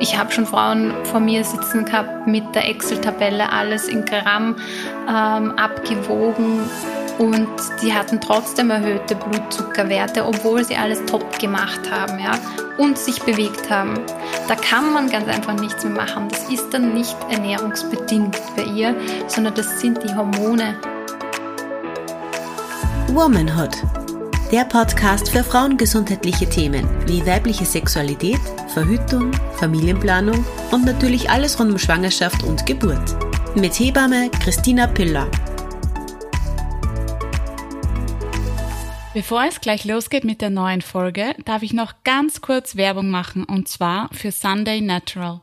Ich habe schon Frauen vor mir sitzen gehabt mit der Excel-Tabelle alles in Gramm ähm, abgewogen und die hatten trotzdem erhöhte Blutzuckerwerte, obwohl sie alles top gemacht haben ja, und sich bewegt haben. Da kann man ganz einfach nichts mehr machen. Das ist dann nicht ernährungsbedingt bei ihr, sondern das sind die Hormone. Womanhood. Der Podcast für frauengesundheitliche Themen wie weibliche Sexualität, Verhütung, Familienplanung und natürlich alles rund um Schwangerschaft und Geburt. Mit Hebamme Christina Piller. Bevor es gleich losgeht mit der neuen Folge, darf ich noch ganz kurz Werbung machen und zwar für Sunday Natural.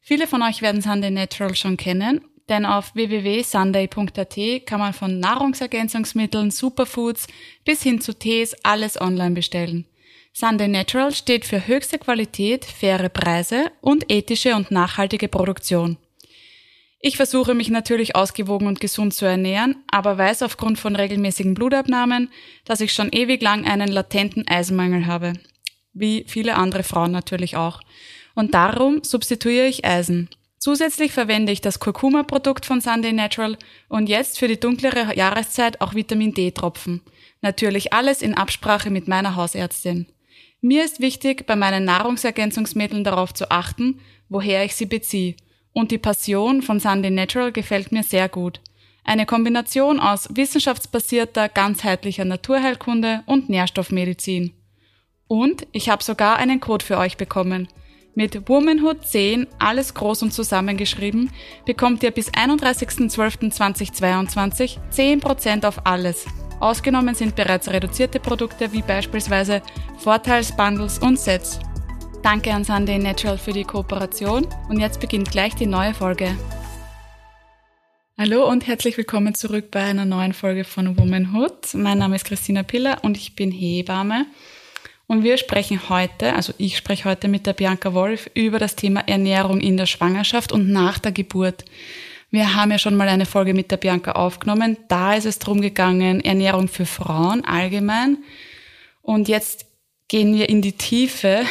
Viele von euch werden Sunday Natural schon kennen, denn auf www.sunday.at kann man von Nahrungsergänzungsmitteln, Superfoods bis hin zu Tees alles online bestellen. Sunday Natural steht für höchste Qualität, faire Preise und ethische und nachhaltige Produktion. Ich versuche mich natürlich ausgewogen und gesund zu ernähren, aber weiß aufgrund von regelmäßigen Blutabnahmen, dass ich schon ewig lang einen latenten Eisenmangel habe. Wie viele andere Frauen natürlich auch. Und darum substituiere ich Eisen. Zusätzlich verwende ich das Kurkuma-Produkt von Sunday Natural und jetzt für die dunklere Jahreszeit auch Vitamin D-Tropfen. Natürlich alles in Absprache mit meiner Hausärztin. Mir ist wichtig, bei meinen Nahrungsergänzungsmitteln darauf zu achten, woher ich sie beziehe und die Passion von Sunday Natural gefällt mir sehr gut. Eine Kombination aus wissenschaftsbasierter, ganzheitlicher Naturheilkunde und Nährstoffmedizin. Und ich habe sogar einen Code für euch bekommen. Mit Womanhood 10, alles groß und zusammengeschrieben, bekommt ihr bis 31.12.2022 10% auf alles. Ausgenommen sind bereits reduzierte Produkte wie beispielsweise Vorteilsbundles und Sets. Danke an Sunday Natural für die Kooperation und jetzt beginnt gleich die neue Folge. Hallo und herzlich willkommen zurück bei einer neuen Folge von Womanhood. Mein Name ist Christina Piller und ich bin Hebamme. Und wir sprechen heute, also ich spreche heute mit der Bianca Wolf über das Thema Ernährung in der Schwangerschaft und nach der Geburt. Wir haben ja schon mal eine Folge mit der Bianca aufgenommen. Da ist es darum gegangen, Ernährung für Frauen allgemein. Und jetzt gehen wir in die Tiefe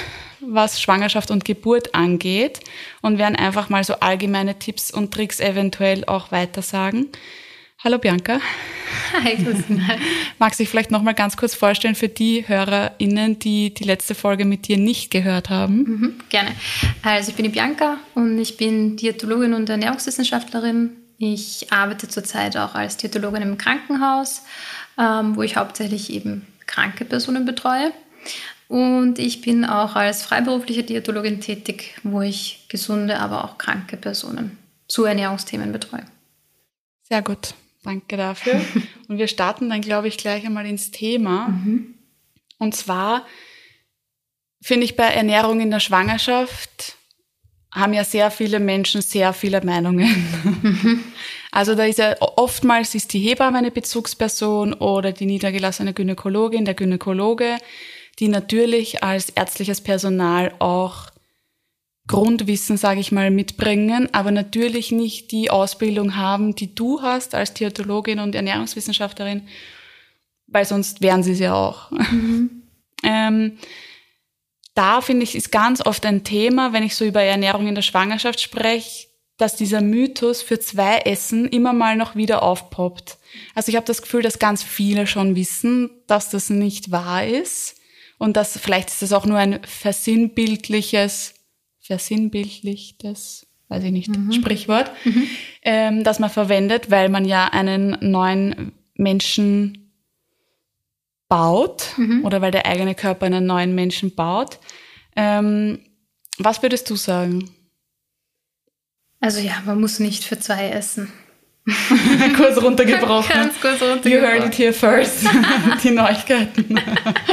was Schwangerschaft und Geburt angeht und werden einfach mal so allgemeine Tipps und Tricks eventuell auch weitersagen. Hallo Bianca. Hi Christina. Magst du dich vielleicht nochmal ganz kurz vorstellen für die HörerInnen, die die letzte Folge mit dir nicht gehört haben? Mhm, gerne. Also ich bin die Bianca und ich bin Diätologin und Ernährungswissenschaftlerin. Ich arbeite zurzeit auch als Diätologin im Krankenhaus, ähm, wo ich hauptsächlich eben kranke Personen betreue. Und ich bin auch als freiberufliche Diätologin tätig, wo ich gesunde, aber auch kranke Personen zu Ernährungsthemen betreue. Sehr gut, danke dafür. Und wir starten dann, glaube ich, gleich einmal ins Thema. Mhm. Und zwar finde ich bei Ernährung in der Schwangerschaft haben ja sehr viele Menschen sehr viele Meinungen. Mhm. Also da ist ja oftmals ist die Hebamme eine Bezugsperson oder die niedergelassene Gynäkologin, der Gynäkologe die natürlich als ärztliches Personal auch Grundwissen, sage ich mal, mitbringen, aber natürlich nicht die Ausbildung haben, die du hast als Theatologin und Ernährungswissenschaftlerin, weil sonst wären sie es ja auch. Mhm. ähm, da finde ich, ist ganz oft ein Thema, wenn ich so über Ernährung in der Schwangerschaft spreche, dass dieser Mythos für zwei Essen immer mal noch wieder aufpoppt. Also ich habe das Gefühl, dass ganz viele schon wissen, dass das nicht wahr ist und das, vielleicht ist das auch nur ein versinnbildliches, versinnbildlichtes, weiß ich nicht, mhm. Sprichwort, mhm. Ähm, das man verwendet, weil man ja einen neuen Menschen baut mhm. oder weil der eigene Körper einen neuen Menschen baut. Ähm, was würdest du sagen? Also ja, man muss nicht für zwei essen. kurz runtergebrochen. Ganz kurz runtergebrochen. You heard it here first. Die Neuigkeiten.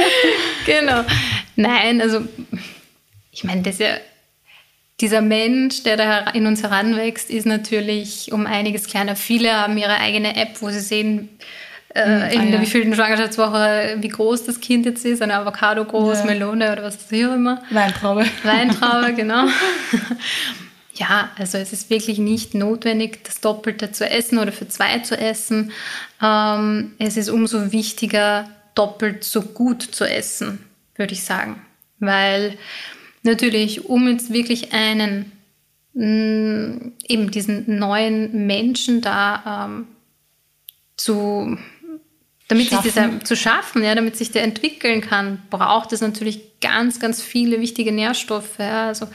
genau. Nein, also ich meine, das ja, dieser Mensch, der da in uns heranwächst, ist natürlich um einiges kleiner. Viele haben ihre eigene App, wo sie sehen, äh, hm, in ah, der ja. wievielten Schwangerschaftswoche, wie groß das Kind jetzt ist, eine Avocado groß, ja. Melone oder was auch immer. Weintraube. Weintraube, genau. Ja, also es ist wirklich nicht notwendig, das Doppelte zu essen oder für zwei zu essen. Ähm, es ist umso wichtiger, doppelt so gut zu essen, würde ich sagen. Weil Natürlich, um jetzt wirklich einen, mh, eben diesen neuen Menschen da ähm, zu, damit schaffen. sich dieser zu schaffen, ja, damit sich der entwickeln kann, braucht es natürlich ganz, ganz viele wichtige Nährstoffe. Ja, also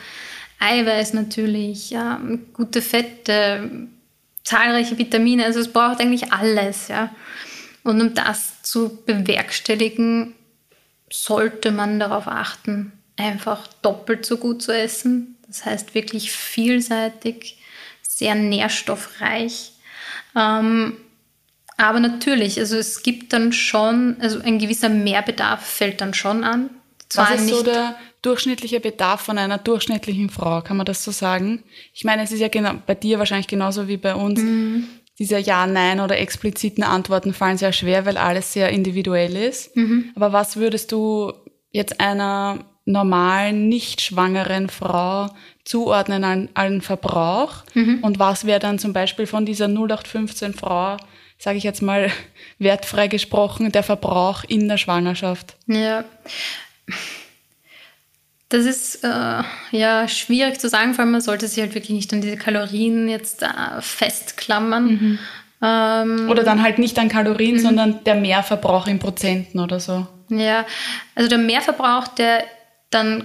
Eiweiß natürlich, ja, gute Fette, zahlreiche Vitamine, also es braucht eigentlich alles, ja. Und um das zu bewerkstelligen, sollte man darauf achten, einfach doppelt so gut zu essen. Das heißt wirklich vielseitig, sehr nährstoffreich. Ähm, aber natürlich, also es gibt dann schon, also ein gewisser Mehrbedarf fällt dann schon an. Zwar Was ist so der durchschnittliche Bedarf von einer durchschnittlichen Frau? Kann man das so sagen? Ich meine, es ist ja genau, bei dir wahrscheinlich genauso wie bei uns. Mhm. Diese Ja, Nein oder expliziten Antworten fallen sehr schwer, weil alles sehr individuell ist. Mhm. Aber was würdest du jetzt einer normalen, nicht schwangeren Frau zuordnen an, an Verbrauch? Mhm. Und was wäre dann zum Beispiel von dieser 0815 Frau, sage ich jetzt mal wertfrei gesprochen, der Verbrauch in der Schwangerschaft? Ja. Das ist äh, ja schwierig zu sagen, vor allem man sollte sich halt wirklich nicht an diese Kalorien jetzt äh, festklammern. Mhm. Ähm, oder dann halt nicht an Kalorien, mhm. sondern der Mehrverbrauch in Prozenten oder so. Ja, also der Mehrverbrauch, der dann,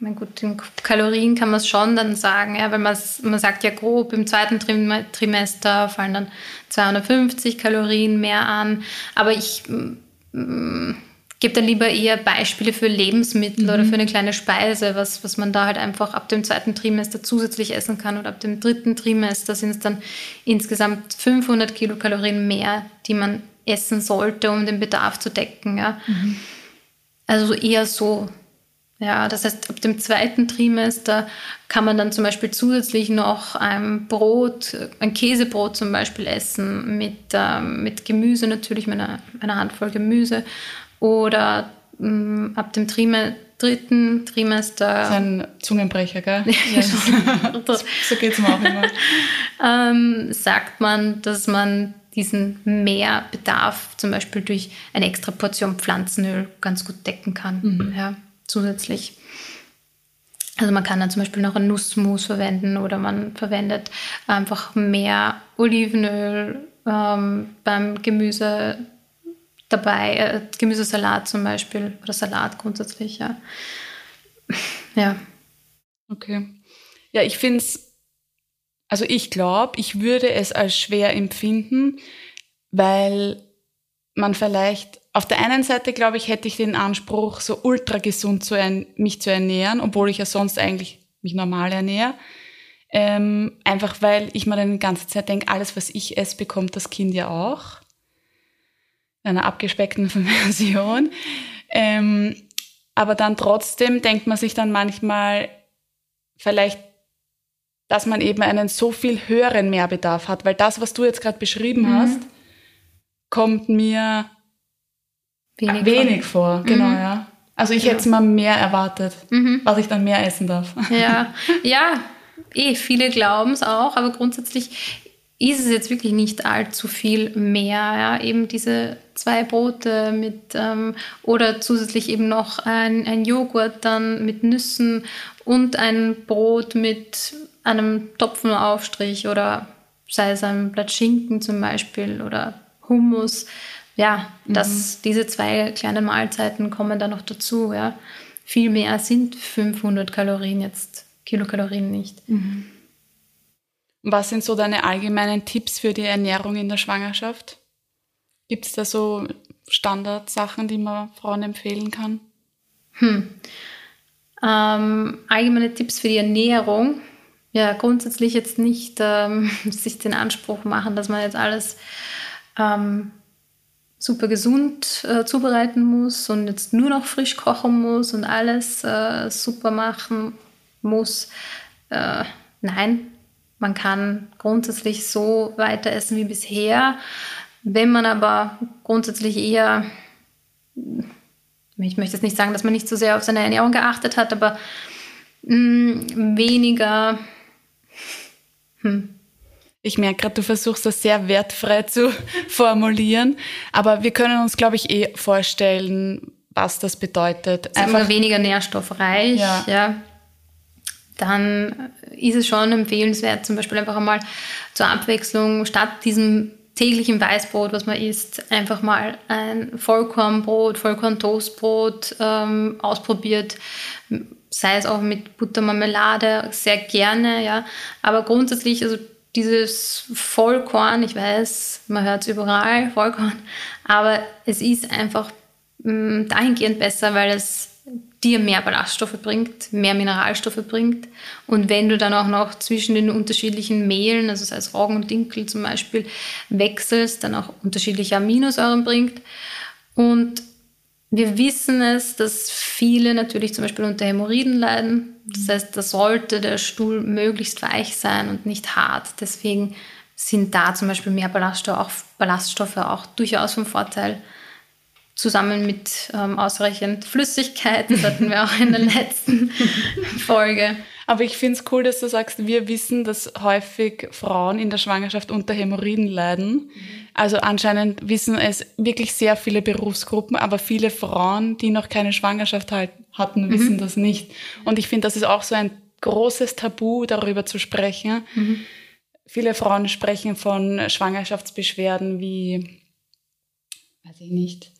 mein gut, in Kalorien kann man es schon dann sagen, ja, weil man sagt ja grob, im zweiten Trimester fallen dann 250 Kalorien mehr an. Aber ich mm, gebe dann lieber eher Beispiele für Lebensmittel mhm. oder für eine kleine Speise, was, was man da halt einfach ab dem zweiten Trimester zusätzlich essen kann. Oder ab dem dritten Trimester sind es dann insgesamt 500 Kilokalorien mehr, die man essen sollte, um den Bedarf zu decken. Ja. Mhm. Also eher so. Ja, das heißt, ab dem zweiten Trimester kann man dann zum Beispiel zusätzlich noch ein Brot, ein Käsebrot zum Beispiel essen mit, ähm, mit Gemüse natürlich, mit einer, einer Handvoll Gemüse oder mh, mm, ab dem Trime, dritten Trimester. Das ist ein Zungenbrecher, gell? ja, so so geht es mir auch immer. ähm, sagt man, dass man diesen Mehrbedarf zum Beispiel durch eine extra Portion Pflanzenöl ganz gut decken kann, mhm. ja, zusätzlich. Also man kann dann zum Beispiel noch ein Nussmus verwenden oder man verwendet einfach mehr Olivenöl ähm, beim Gemüse dabei, äh, Gemüsesalat zum Beispiel oder Salat grundsätzlich, ja. Ja. Okay. Ja, ich finde es, also ich glaube, ich würde es als schwer empfinden, weil man vielleicht auf der einen Seite, glaube ich, hätte ich den Anspruch, so ultra gesund zu mich zu ernähren, obwohl ich ja sonst eigentlich mich normal ernähre. Ähm, einfach weil ich mir dann die ganze Zeit denke, alles, was ich esse, bekommt das Kind ja auch einer abgespeckten Version. Ähm, aber dann trotzdem denkt man sich dann manchmal vielleicht, dass man eben einen so viel höheren Mehrbedarf hat, weil das, was du jetzt gerade beschrieben mhm. hast, kommt mir wenig, wenig vor. vor. Genau, mhm. ja. Also ich ja. hätte mal mehr erwartet, mhm. was ich dann mehr essen darf. Ja, ja, eh, viele glauben es auch, aber grundsätzlich ist es jetzt wirklich nicht allzu viel mehr. Ja? Eben diese zwei Brote mit ähm, oder zusätzlich eben noch ein, ein Joghurt dann mit Nüssen und ein Brot mit einem Topfenaufstrich oder sei es ein Blatt Schinken zum Beispiel oder Hummus. Ja, das, mhm. diese zwei kleinen Mahlzeiten kommen dann noch dazu. Ja. Viel mehr sind 500 Kalorien jetzt, Kilokalorien nicht. Mhm. Was sind so deine allgemeinen Tipps für die Ernährung in der Schwangerschaft? Gibt es da so Standardsachen, die man Frauen empfehlen kann? Hm. Ähm, allgemeine Tipps für die Ernährung. Ja, grundsätzlich jetzt nicht ähm, sich den Anspruch machen, dass man jetzt alles ähm, super gesund äh, zubereiten muss und jetzt nur noch frisch kochen muss und alles äh, super machen muss. Äh, nein, man kann grundsätzlich so weiter essen wie bisher. Wenn man aber grundsätzlich eher, ich möchte jetzt nicht sagen, dass man nicht so sehr auf seine Ernährung geachtet hat, aber mh, mm, weniger. Hm. Ich merke gerade, du versuchst das sehr wertfrei zu formulieren, aber wir können uns, glaube ich, eh vorstellen, was das bedeutet. Ist Einfach weniger nährstoffreich, ja. ja. Dann ist es schon empfehlenswert, zum Beispiel einfach einmal zur Abwechslung statt diesem täglichen Weißbrot, was man isst, einfach mal ein Vollkornbrot, Vollkorn-Toastbrot ähm, ausprobiert, sei es auch mit Buttermarmelade, sehr gerne, ja. Aber grundsätzlich, also dieses Vollkorn, ich weiß, man hört es überall, Vollkorn, aber es ist einfach mh, mm, dahingehend besser, weil es dir mehr Ballaststoffe bringt, mehr Mineralstoffe bringt. Und wenn du dann auch noch zwischen den unterschiedlichen Mehlen, also sei es Roggen und Dinkel zum Beispiel, wechselst, dann auch unterschiedliche Aminosäuren bringt. Und wir wissen es, dass viele natürlich zum Beispiel unter Hämorrhoiden leiden. Das heißt, da sollte der Stuhl möglichst weich sein und nicht hart. Deswegen sind da zum Beispiel mehr Ballaststoffe auch, Ballaststoffe auch durchaus vom Vorteil zusammen mit ähm, ausreichend Flüssigkeit. Das hatten wir auch in der letzten Folge. Aber ich finde es cool, dass du sagst, wir wissen, dass häufig Frauen in der Schwangerschaft unter Hämorrhoiden leiden. Also anscheinend wissen es wirklich sehr viele Berufsgruppen, aber viele Frauen, die noch keine Schwangerschaft halt hatten, wissen mhm. das nicht. Und ich finde, das ist auch so ein großes Tabu, darüber zu sprechen. Mhm. Viele Frauen sprechen von Schwangerschaftsbeschwerden wie, weiß ich nicht,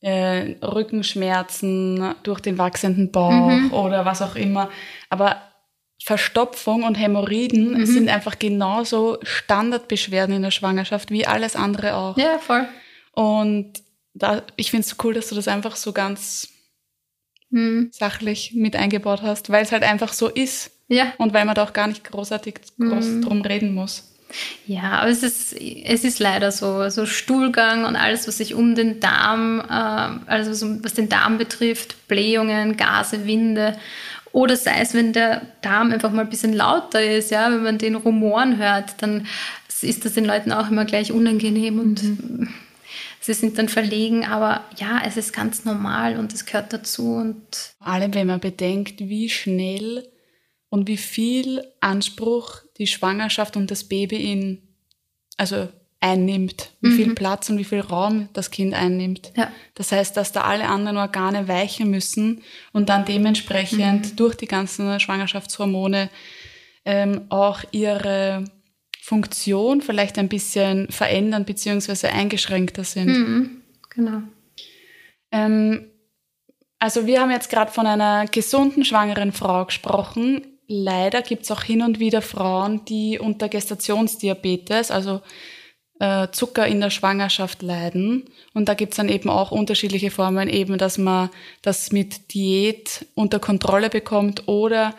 äh, Rückenschmerzen durch den wachsenden Bauch mhm. oder was auch immer. Aber Verstopfung und Hämorrhoiden mhm. sind einfach genauso Standardbeschwerden in der Schwangerschaft wie alles andere auch. Ja, voll. Und da, ich finde es cool, dass du das einfach so ganz mhm. sachlich mit eingebaut hast, weil es halt einfach so ist. Ja. Und weil man da auch gar nicht großartig groß mhm. drum reden muss. Ja, aber es ist, es ist leider so. Also Stuhlgang und alles, was sich um den Darm, äh, also was den Darm betrifft, Blähungen, Gase, Winde. Oder sei es, wenn der Darm einfach mal ein bisschen lauter ist, ja, wenn man den Rumoren hört, dann ist das den Leuten auch immer gleich unangenehm und mhm. sie sind dann verlegen. Aber ja, es ist ganz normal und es gehört dazu. Und Vor allem, wenn man bedenkt, wie schnell und wie viel Anspruch die Schwangerschaft und das Baby in, also einnimmt, wie mhm. viel Platz und wie viel Raum das Kind einnimmt. Ja. Das heißt, dass da alle anderen Organe weichen müssen und dann dementsprechend mhm. durch die ganzen Schwangerschaftshormone ähm, auch ihre Funktion vielleicht ein bisschen verändern bzw. eingeschränkter sind. Mhm. Genau. Ähm, also wir haben jetzt gerade von einer gesunden schwangeren Frau gesprochen leider gibt es auch hin und wieder Frauen, die unter Gestationsdiabetes, also äh, Zucker in der Schwangerschaft leiden. Und da gibt es dann eben auch unterschiedliche Formen, eben dass man das mit Diät unter Kontrolle bekommt oder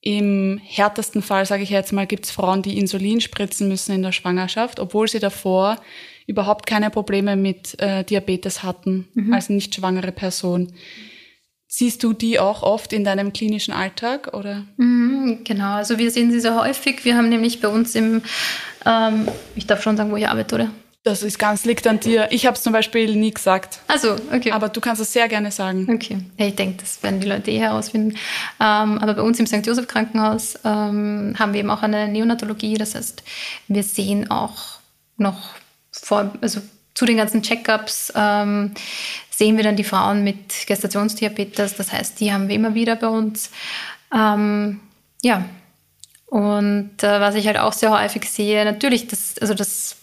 im härtesten Fall, sage ich jetzt mal, gibt es Frauen, die Insulin spritzen müssen in der Schwangerschaft, obwohl sie davor überhaupt keine Probleme mit äh, Diabetes hatten mhm. als nicht schwangere Person. Siehst du die auch oft in deinem klinischen Alltag oder? Mhm, genau, also wir sehen sie sehr häufig. Wir haben nämlich bei uns im, ähm, ich darf schon sagen, wo ich arbeite, oder? Das ist ganz liegt an dir. Ich habe es zum Beispiel nie gesagt. Also okay. Aber du kannst es sehr gerne sagen. Okay. Ja, ich denke, das werden die Leute eh herausfinden. Ähm, aber bei uns im St. Joseph Krankenhaus ähm, haben wir eben auch eine Neonatologie. Das heißt, wir sehen auch noch vor, also zu den ganzen Checkups ähm, sehen wir dann die Frauen mit Gestationsdiabetes. Das heißt, die haben wir immer wieder bei uns. Ähm, ja. Und äh, was ich halt auch sehr häufig sehe, natürlich, das, also das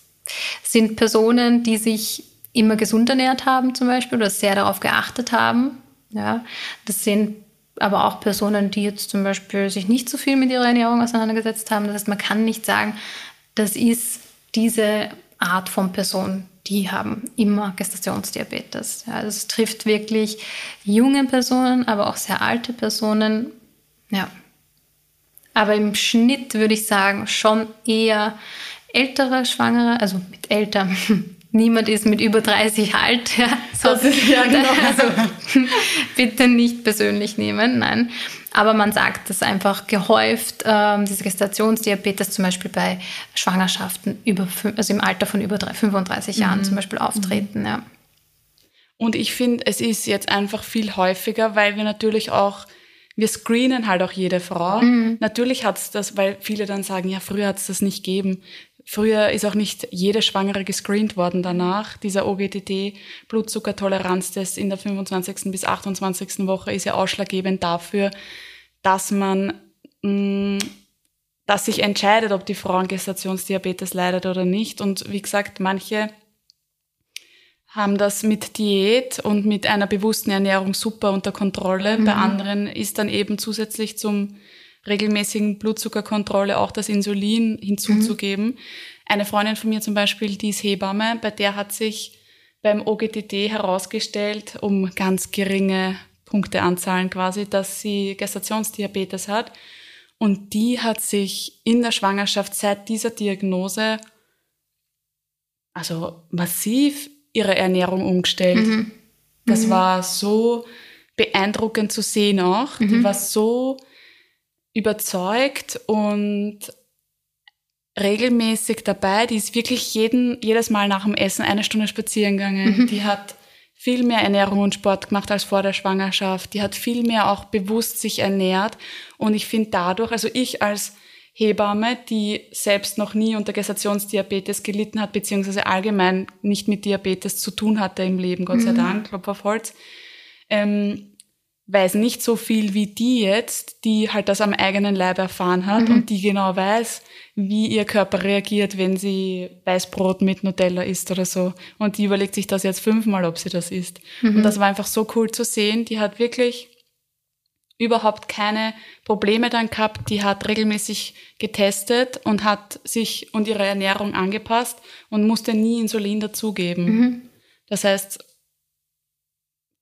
sind Personen, die sich immer gesund ernährt haben zum Beispiel oder sehr darauf geachtet haben. Ja, das sind aber auch Personen, die jetzt zum Beispiel sich nicht so viel mit ihrer Ernährung auseinandergesetzt haben. Das heißt, man kann nicht sagen, das ist diese Art von Person, die haben immer Gestationsdiabetes. Ja, das trifft wirklich junge Personen, aber auch sehr alte Personen. Ja. Aber im Schnitt würde ich sagen, schon eher ältere Schwangere, also mit älter. Niemand ist mit über 30 alt. Ja, so. das ist, ja, genau. Also bitte nicht persönlich nehmen, nein. Aber man sagt, dass einfach gehäuft ähm, diese Gestationsdiabetes zum Beispiel bei Schwangerschaften über, also im Alter von über 35 Jahren mhm. zum Beispiel auftreten. Ja. Und ich finde, es ist jetzt einfach viel häufiger, weil wir natürlich auch wir screenen halt auch jede Frau. Mhm. Natürlich hat es das, weil viele dann sagen, ja, früher hat es das nicht gegeben. Früher ist auch nicht jede Schwangere gescreent worden danach. Dieser OGTT, Blutzuckertoleranztest in der 25. bis 28. Woche ist ja ausschlaggebend dafür, dass man, mh, mm, dass sich entscheidet, ob die Frau an Gestationsdiabetes leidet oder nicht. Und wie gesagt, manche haben das mit Diät und mit einer bewussten Ernährung super unter Kontrolle. Mhm. Bei anderen ist dann eben zusätzlich zum regelmäßigen Blutzuckerkontrolle auch das Insulin hinzuzugeben. Mhm. Eine Freundin von mir zum Beispiel, die ist Hebamme, bei der hat sich beim OGTT herausgestellt, um ganz geringe Punkteanzahlen quasi, dass sie Gestationsdiabetes hat. Und die hat sich in der Schwangerschaft seit dieser Diagnose also massiv ihre Ernährung umgestellt. Mhm. Das mhm. war so beeindruckend zu sehen auch. Mhm. Die war so überzeugt und regelmäßig dabei. Die ist wirklich jeden, jedes Mal nach dem Essen eine Stunde spazieren gegangen. Mhm. Die hat viel mehr Ernährung und Sport gemacht als vor der Schwangerschaft. Die hat viel mehr auch bewusst sich ernährt. Und ich finde dadurch, also ich als Hebamme, die selbst noch nie unter Gestationsdiabetes gelitten hat, beziehungsweise allgemein nicht mit Diabetes zu tun hatte im Leben, Gott sei mhm. Dank, Klopf auf Holz, ähm, weiß nicht so viel wie die jetzt, die halt das am eigenen Leib erfahren hat mhm. und die genau weiß, wie ihr Körper reagiert, wenn sie Weißbrot mit Nutella isst oder so. Und die überlegt sich das jetzt fünfmal, ob sie das isst. Mhm. Und das war einfach so cool zu sehen. Die hat wirklich überhaupt keine Probleme dann gehabt. Die hat regelmäßig getestet und hat sich und ihre Ernährung angepasst und musste nie Insulin dazugeben. Mhm. Das heißt,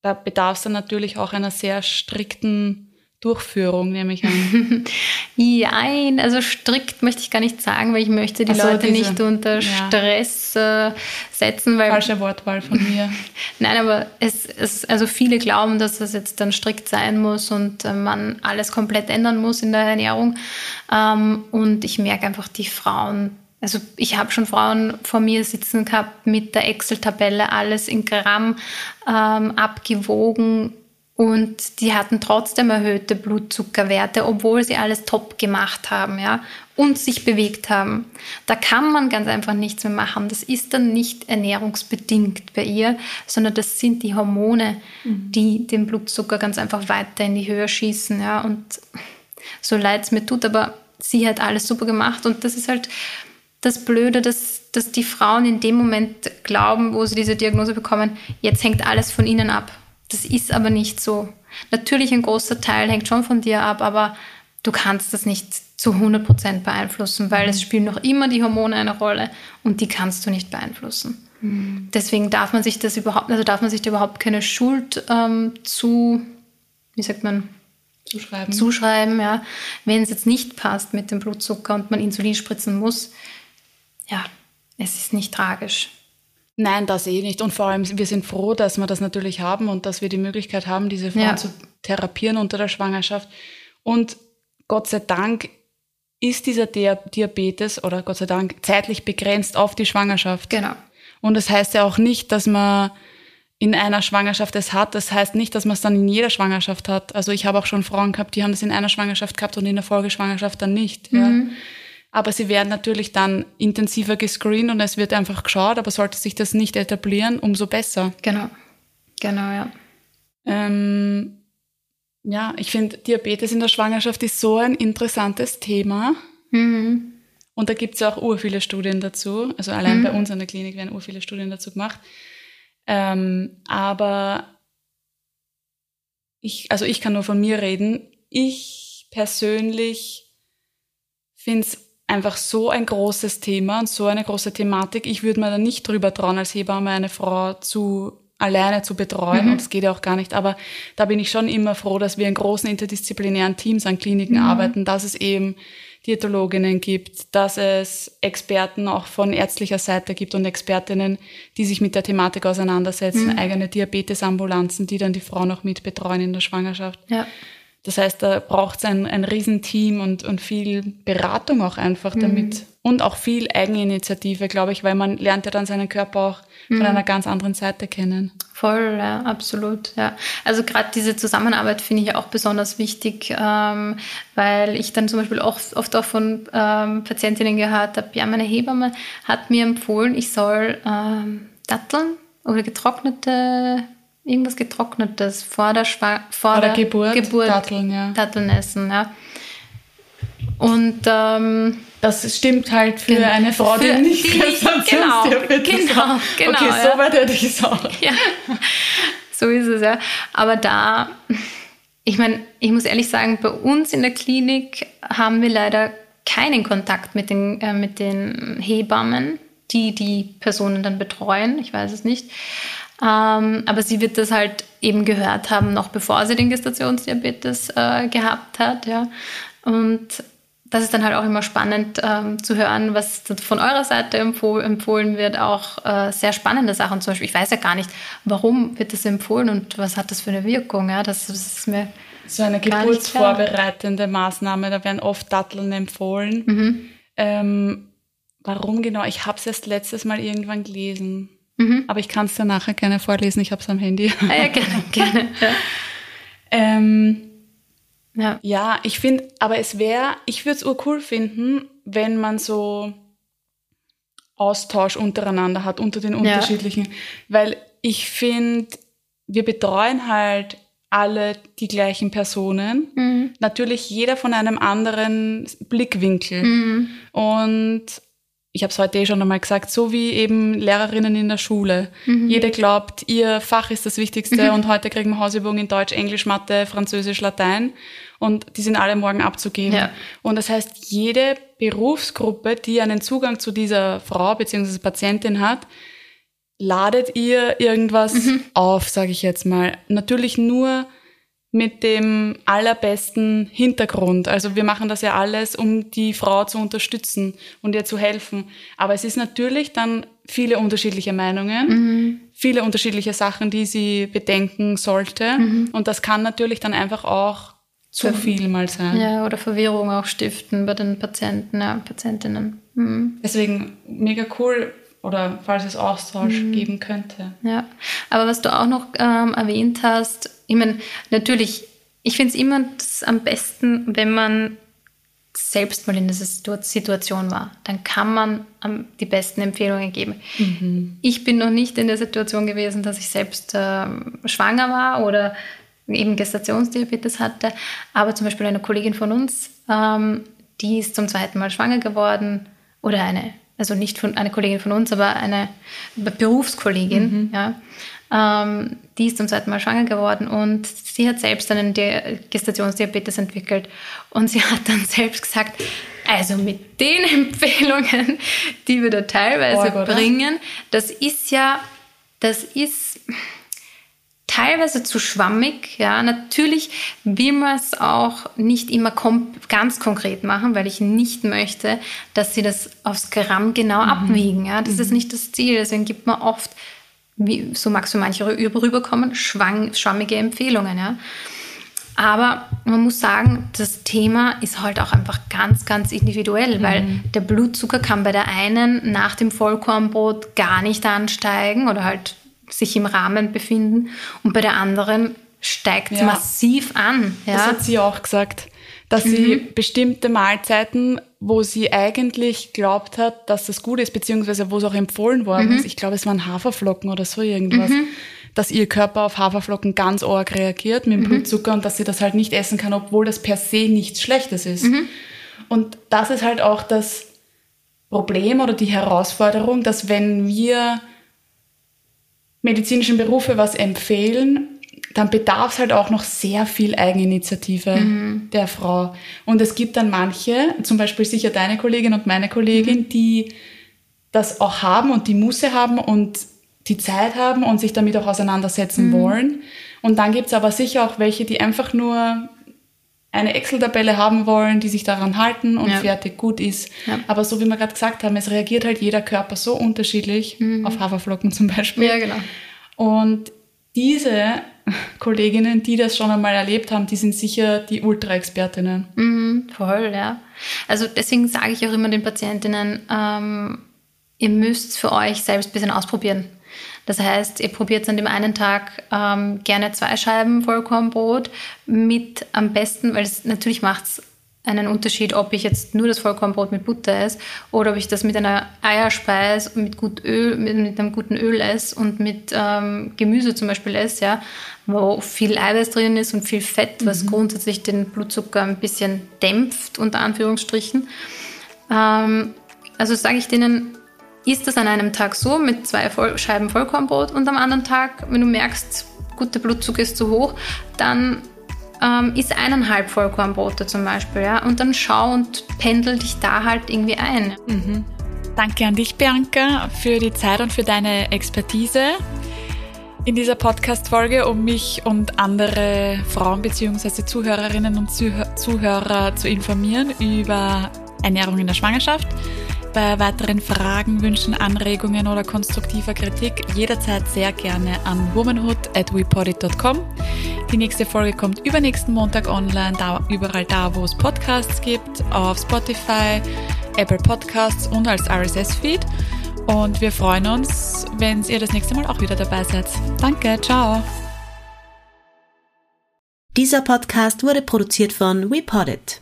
da bedarf es dann natürlich auch einer sehr strikten Durchführung, nehme ich an. Nein, also strikt möchte ich gar nicht sagen, weil ich möchte die so, Leute diese, nicht unter Stress äh, setzen. Weil, Falsche Wortwahl von mir. Nein, aber es, es, also viele glauben, dass das jetzt dann strikt sein muss und äh, man alles komplett ändern muss in der Ernährung. Ähm, und ich merke einfach, die Frauen also ich habe schon Frauen vor mir sitzen gehabt mit der Excel-Tabelle, alles in Gramm ähm, abgewogen und die hatten trotzdem erhöhte Blutzuckerwerte, obwohl sie alles top gemacht haben, ja, und sich bewegt haben. Da kann man ganz einfach nichts mehr machen. Das ist dann nicht ernährungsbedingt bei ihr, sondern das sind die Hormone, mhm. die den Blutzucker ganz einfach weiter in die Höhe schießen, ja. Und so leid es mir tut, aber sie hat alles super gemacht und das ist halt das Blöde, dass, dass die Frauen in dem Moment glauben, wo sie diese Diagnose bekommen, jetzt hängt alles von ihnen ab. Das ist aber nicht so. Natürlich ein großer Teil hängt schon von dir ab, aber du kannst das nicht zu 100 Prozent beeinflussen, weil es spielen noch immer die Hormone eine Rolle und die kannst du nicht beeinflussen. Mhm. Deswegen darf man sich das überhaupt, also darf man sich da überhaupt keine Schuld ähm, zu, wie sagt man, zuschreiben. zuschreiben, ja. Wenn es jetzt nicht passt mit dem Blutzucker und man Insulin spritzen muss, ja, es ist nicht tragisch. Nein, das eh nicht. Und vor allem, wir sind froh, dass wir das natürlich haben und dass wir die Möglichkeit haben, diese Frauen ja. zu therapieren unter der Schwangerschaft. Und Gott sei Dank ist dieser Diabetes oder Gott sei Dank zeitlich begrenzt auf die Schwangerschaft. Genau. Und das heißt ja auch nicht, dass man in einer Schwangerschaft es hat. Das heißt nicht, dass man es dann in jeder Schwangerschaft hat. Also ich habe auch schon Frauen gehabt, die haben das in einer Schwangerschaft gehabt und in der Folgeschwangerschaft dann nicht. Mhm. Ja. Aber sie werden natürlich dann intensiver gescreent und es wird einfach geschaut, aber sollte sich das nicht etablieren, umso besser. Genau. Genau, ja. Ähm, ja, ich finde, Diabetes in der Schwangerschaft ist so ein interessantes Thema. Mhm. Und da gibt es ja auch ur viele Studien dazu. Also allein mhm. bei uns an der Klinik werden ur viele Studien dazu gemacht. Ähm, aber ich, also ich kann nur von mir reden. Ich persönlich finde es einfach so ein großes Thema und so eine große Thematik. Ich würde mir da nicht drüber trauen, als Hebamme eine Frau zu alleine zu betreuen. Mhm. Und das geht ja auch gar nicht. Aber da bin ich schon immer froh, dass wir in großen interdisziplinären Teams an Kliniken mhm. arbeiten, dass es eben Diätologinnen gibt, dass es Experten auch von ärztlicher Seite gibt und Expertinnen, die sich mit der Thematik auseinandersetzen, mhm. eigene Diabetesambulanzen, die dann die Frau noch mit betreuen in der Schwangerschaft. Ja. Das heißt, da braucht es ein, ein Riesenteam und, und viel Beratung auch einfach Mhm. damit. Und auch viel Eigeninitiative, glaube ich, weil man lernt ja dann seinen Körper auch Mhm. von einer ganz anderen Seite kennen. Voll, ja, absolut. Ja. Also gerade diese Zusammenarbeit finde ich ja auch besonders wichtig, ähm, weil ich dann zum Beispiel auch oft auch von ähm, Patientinnen gehört habe, ja, meine Hebamme hat mir empfohlen, ich soll ähm, Datteln oder getrocknete, irgendwas Getrocknetes vor der, Schwa vor Vor der Geburt, Geburt Datteln, ja. Datteln essen. Ja. Und ähm, Das stimmt halt für Genau. eine Frau, die nicht Gestationsdiabetes genau, hat. genau, Okay, ja. so weit hätte ich es auch. ja, so ist es ja. Aber da, ich meine, ich muss ehrlich sagen, bei uns in der Klinik haben wir leider keinen Kontakt mit den, äh, mit den Hebammen, die die Personen dann betreuen. Ich weiß es nicht. Ähm, aber sie wird das halt eben gehört haben, noch bevor sie den Gestationsdiabetes äh, gehabt hat. Ja. Und das ist dann halt auch immer spannend ähm, zu hören, was von eurer Seite empfoh empfohlen wird. Auch äh, sehr spannende Sachen. Zum Beispiel, ich weiß ja gar nicht, warum wird das empfohlen und was hat das für eine Wirkung. Ja? Das, das ist mir So eine geburtsvorbereitende Maßnahme, da werden oft Datteln empfohlen. Mhm. Ähm, warum genau? Ich habe es erst letztes Mal irgendwann gelesen. Mhm. Aber ich kann es dir nachher gerne vorlesen, ich habe es am Handy. ah, ja, gerne, gerne. Ja. ähm, Ja. ja, ich finde, aber es wäre, ich würde es urcool finden, wenn man so Austausch untereinander hat, unter den unterschiedlichen. Weil ich finde, wir betreuen halt alle die gleichen Personen. Mhm. Natürlich jeder von einem anderen Blickwinkel. Mhm. Und ich habe es heute eh schon einmal gesagt, so wie eben Lehrerinnen in der Schule. Jeder glaubt, ihr Fach ist das Wichtigste und heute kriegen wir Hausübungen in Deutsch, Englisch, Mathe, Französisch, Latein und die sind alle morgen abzugeben. Ja. Und das heißt, jede Berufsgruppe, die einen Zugang zu dieser Frau bzw. Patientin hat, ladet ihr irgendwas auf, sage ich jetzt mal. Natürlich nur mit dem allerbesten Hintergrund. Also wir machen das ja alles, um die Frau zu unterstützen und ihr zu helfen. Aber es ist natürlich dann viele unterschiedliche Meinungen, viele unterschiedliche Sachen, die sie bedenken sollte. Und das kann natürlich dann einfach auch zu viel mal sein. ja, oder Verwirrung auch stiften bei den Patienten, ja, Patientinnen. Mhm. Deswegen mega cool, oder falls es Austausch geben könnte. Ja, aber was du auch noch ähm, erwähnt hast, ich meine, natürlich, ich finde es immer am besten, wenn man selbst mal in dieser Situ- Situation war. Dann kann man die besten Empfehlungen geben. Ich bin noch nicht in der Situation gewesen, dass ich selbst ähm, schwanger war oder eben Gestationsdiabetes hatte. Aber zum Beispiel eine Kollegin von uns, ähm, die ist zum zweiten Mal schwanger geworden oder eine, also nicht von eine Kollegin von uns, aber eine Berufskollegin, ja, ähm, die ist zum zweiten Mal schwanger geworden und sie hat selbst einen Di Gestationsdiabetes entwickelt und sie hat dann selbst gesagt, also mit den Empfehlungen, die wir da teilweise Org, bringen, das ist ja, das ist teilweise zu schwammig. Ja, natürlich will man es auch nicht immer ganz konkret machen, weil ich nicht möchte, dass sie das aufs Gramm genau abwiegen. Ja, das ist nicht das Ziel. Deswegen gibt man oft, wie, so magst du manche rü- rüberkommen, schwang, schwammige Empfehlungen. Ja. Aber man muss sagen, das Thema ist halt auch einfach ganz, ganz individuell, weil der Blutzucker kann bei der einen nach dem Vollkornbrot gar nicht ansteigen oder halt sich im Rahmen befinden und bei der anderen steigt es Ja. massiv an. Das Ja? hat sie auch gesagt, dass sie bestimmte Mahlzeiten, wo sie eigentlich glaubt hat, dass das gut ist, beziehungsweise wo es auch empfohlen worden ist, ich glaube, es waren Haferflocken oder so irgendwas, dass ihr Körper auf Haferflocken ganz arg reagiert mit dem Blutzucker und dass sie das halt nicht essen kann, obwohl das per se nichts Schlechtes ist. Und das ist halt auch das Problem oder die Herausforderung, dass wenn wir medizinischen Berufe was empfehlen, dann bedarf es halt auch noch sehr viel Eigeninitiative der Frau. Und es gibt dann manche, zum Beispiel sicher deine Kollegin und meine Kollegin, die das auch haben und die Musse haben und die Zeit haben und sich damit auch auseinandersetzen wollen. Und dann gibt es aber sicher auch welche, die einfach nur eine Excel-Tabelle haben wollen, die sich daran halten und Ja. fertig gut ist. Ja. Aber so wie wir gerade gesagt haben, es reagiert halt jeder Körper so unterschiedlich auf Haferflocken zum Beispiel. ja, genau. Und diese Kolleginnen, die das schon einmal erlebt haben, die sind sicher die Ultra-Expertinnen. Mhm, voll, ja. Also deswegen sage ich auch immer den Patientinnen, ähm, ihr müsst für euch selbst ein bisschen ausprobieren. Das heißt, ihr probiert an dem einen Tag ähm, gerne zwei Scheiben Vollkornbrot mit am besten, weil es natürlich macht es einen Unterschied, ob ich jetzt nur das Vollkornbrot mit Butter esse oder ob ich das mit einer Eierspeis mit gut Öl, mit, mit einem guten Öl esse und mit ähm, Gemüse zum Beispiel esse, ja, wo viel Eiweiß drin ist und viel Fett, was mhm. grundsätzlich den Blutzucker ein bisschen dämpft, unter Anführungsstrichen. Ähm, also sage ich denen, ist das an einem Tag so mit zwei Scheiben Vollkornbrot und am anderen Tag, wenn du merkst, gut, der Blutzucker ist zu hoch, dann ähm, isst eineinhalb Vollkornbrote zum Beispiel, ja, und dann schau und pendel dich da halt irgendwie ein. Mhm. Danke an dich, Bianca, für die Zeit und für deine Expertise in dieser Podcast-Folge, um mich und andere Frauen bzw. Zuhörerinnen und Zuhörer zu informieren über Ernährung in der Schwangerschaft. Bei weiteren Fragen, Wünschen, Anregungen oder konstruktiver Kritik jederzeit sehr gerne an womanhood@wepodit.com. Die nächste Folge kommt übernächsten Montag online, da, überall da, wo es Podcasts gibt, auf Spotify, Apple Podcasts und als RSS-Feed. Und wir freuen uns, wenn ihr das nächste Mal auch wieder dabei seid. Danke, ciao. Dieser Podcast wurde produziert von WePodit.